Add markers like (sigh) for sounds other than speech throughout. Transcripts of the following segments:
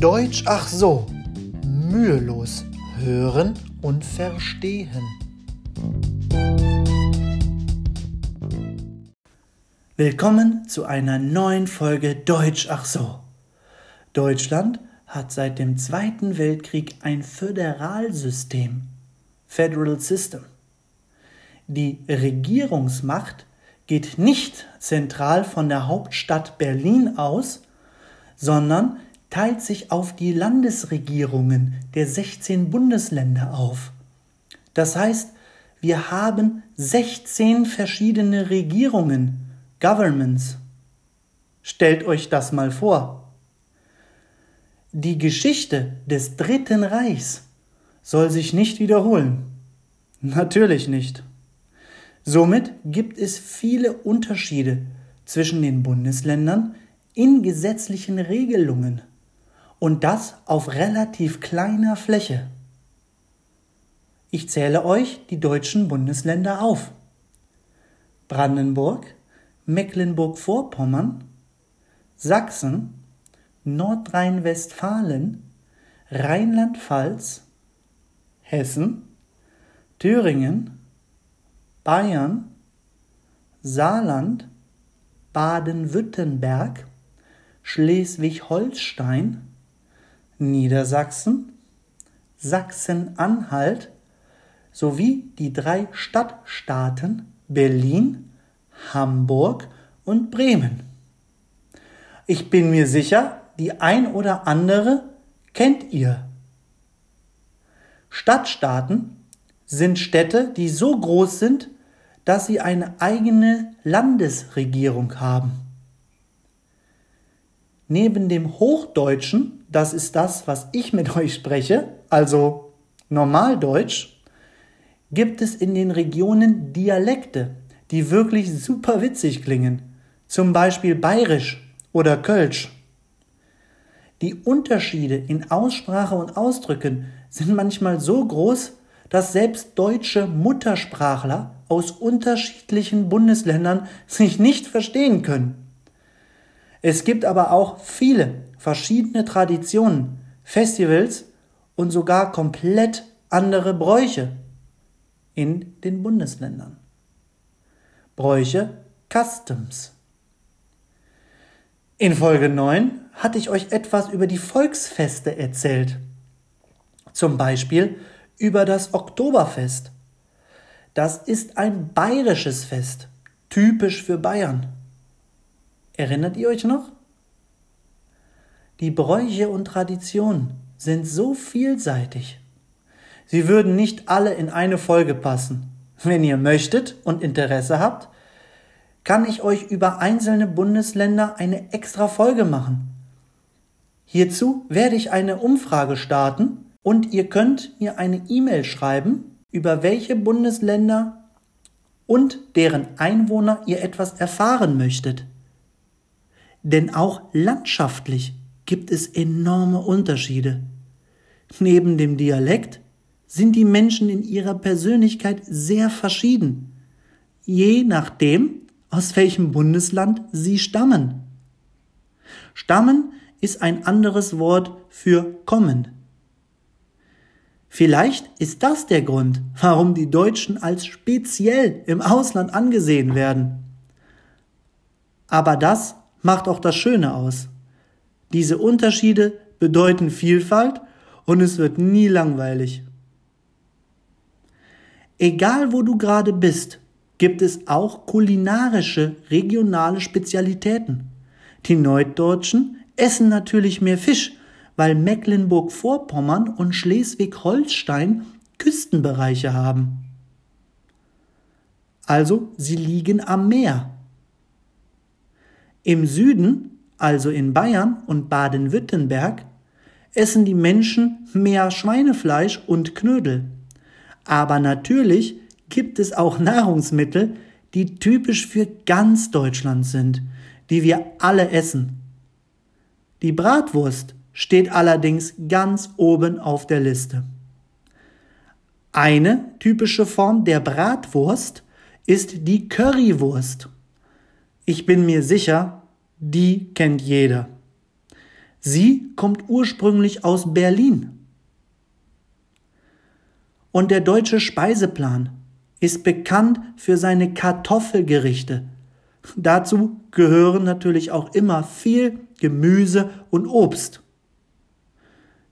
Deutsch ach so, mühelos hören und verstehen. Willkommen zu einer neuen Folge Deutsch ach so. Deutschland hat seit dem Zweiten Weltkrieg ein Föderalsystem, Federal System. Die Regierungsmacht geht nicht zentral von der Hauptstadt Berlin aus, sondern teilt sich auf die Landesregierungen der 16 Bundesländer auf. Das heißt, wir haben 16 verschiedene Regierungen, Governments. Stellt euch das mal vor. Die Geschichte des Dritten Reichs soll sich nicht wiederholen. Natürlich nicht. Somit gibt es viele Unterschiede zwischen den Bundesländern in gesetzlichen Regelungen und das auf relativ kleiner Fläche. Ich zähle euch die deutschen Bundesländer auf. Brandenburg, Mecklenburg-Vorpommern, Sachsen, Nordrhein-Westfalen, Rheinland-Pfalz, Hessen, Thüringen, Bayern, Saarland, Baden-Württemberg, Schleswig-Holstein, Niedersachsen, Sachsen-Anhalt sowie die drei Stadtstaaten Berlin, Hamburg und Bremen. Ich bin mir sicher, die ein oder andere kennt ihr. Stadtstaaten sind Städte, die so groß sind, dass sie eine eigene Landesregierung haben. Neben dem Hochdeutschen, das ist das, was ich mit (laughs) euch spreche, also Normaldeutsch, gibt es in den Regionen Dialekte, die wirklich super witzig klingen, zum Beispiel Bayerisch oder Kölsch. Die Unterschiede in Aussprache und Ausdrücken sind manchmal so groß, dass selbst deutsche Muttersprachler aus unterschiedlichen Bundesländern sich nicht verstehen können. Es gibt aber auch viele verschiedene Traditionen, Festivals und sogar komplett andere Bräuche in den Bundesländern. Bräuche, Customs. In Folge 9 hatte ich euch etwas über die Volksfeste erzählt. Zum Beispiel über das Oktoberfest. Das ist ein bayerisches Fest, typisch für Bayern. Erinnert ihr euch noch? Die Bräuche und Traditionen sind so vielseitig. Sie würden nicht alle in eine Folge passen. Wenn ihr möchtet und Interesse habt, kann ich euch über einzelne Bundesländer eine extra Folge machen. Hierzu werde ich eine Umfrage starten und ihr könnt mir eine E-Mail schreiben, über welche Bundesländer und deren Einwohner ihr etwas erfahren möchtet. Denn auch landschaftlich gibt es enorme Unterschiede. Neben dem Dialekt sind die Menschen in ihrer Persönlichkeit sehr verschieden, je nachdem, aus welchem Bundesland sie stammen. Stammen ist ein anderes Wort für kommen. Vielleicht ist das der Grund, warum die Deutschen als speziell im Ausland angesehen werden. Aber das macht auch das Schöne aus. Diese Unterschiede bedeuten Vielfalt und es wird nie langweilig. Egal wo du gerade bist, gibt es auch kulinarische regionale Spezialitäten. Die Norddeutschen essen natürlich mehr Fisch, weil Mecklenburg-Vorpommern und Schleswig-Holstein Küstenbereiche haben. Also sie liegen am Meer. Im Süden, also in Bayern und Baden-Württemberg, essen die Menschen mehr Schweinefleisch und Knödel. Aber natürlich gibt es auch Nahrungsmittel, die typisch für ganz Deutschland sind, die wir alle essen. Die Bratwurst steht allerdings ganz oben auf der Liste. Eine typische Form der Bratwurst ist die Currywurst. Ich bin mir sicher, die kennt jeder. Sie kommt ursprünglich aus Berlin. Und der deutsche Speiseplan ist bekannt für seine Kartoffelgerichte. Dazu gehören natürlich auch immer viel Gemüse und Obst.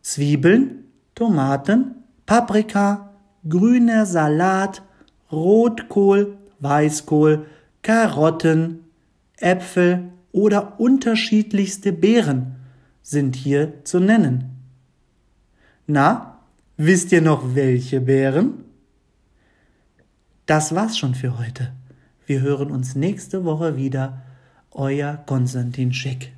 Zwiebeln, Tomaten, Paprika, grüner Salat, Rotkohl, Weißkohl, Karotten, Äpfel oder unterschiedlichste Beeren sind hier zu nennen. Na, wisst ihr noch welche Beeren? Das war's schon für heute. Wir hören uns nächste Woche wieder. Euer Konstantin Schick.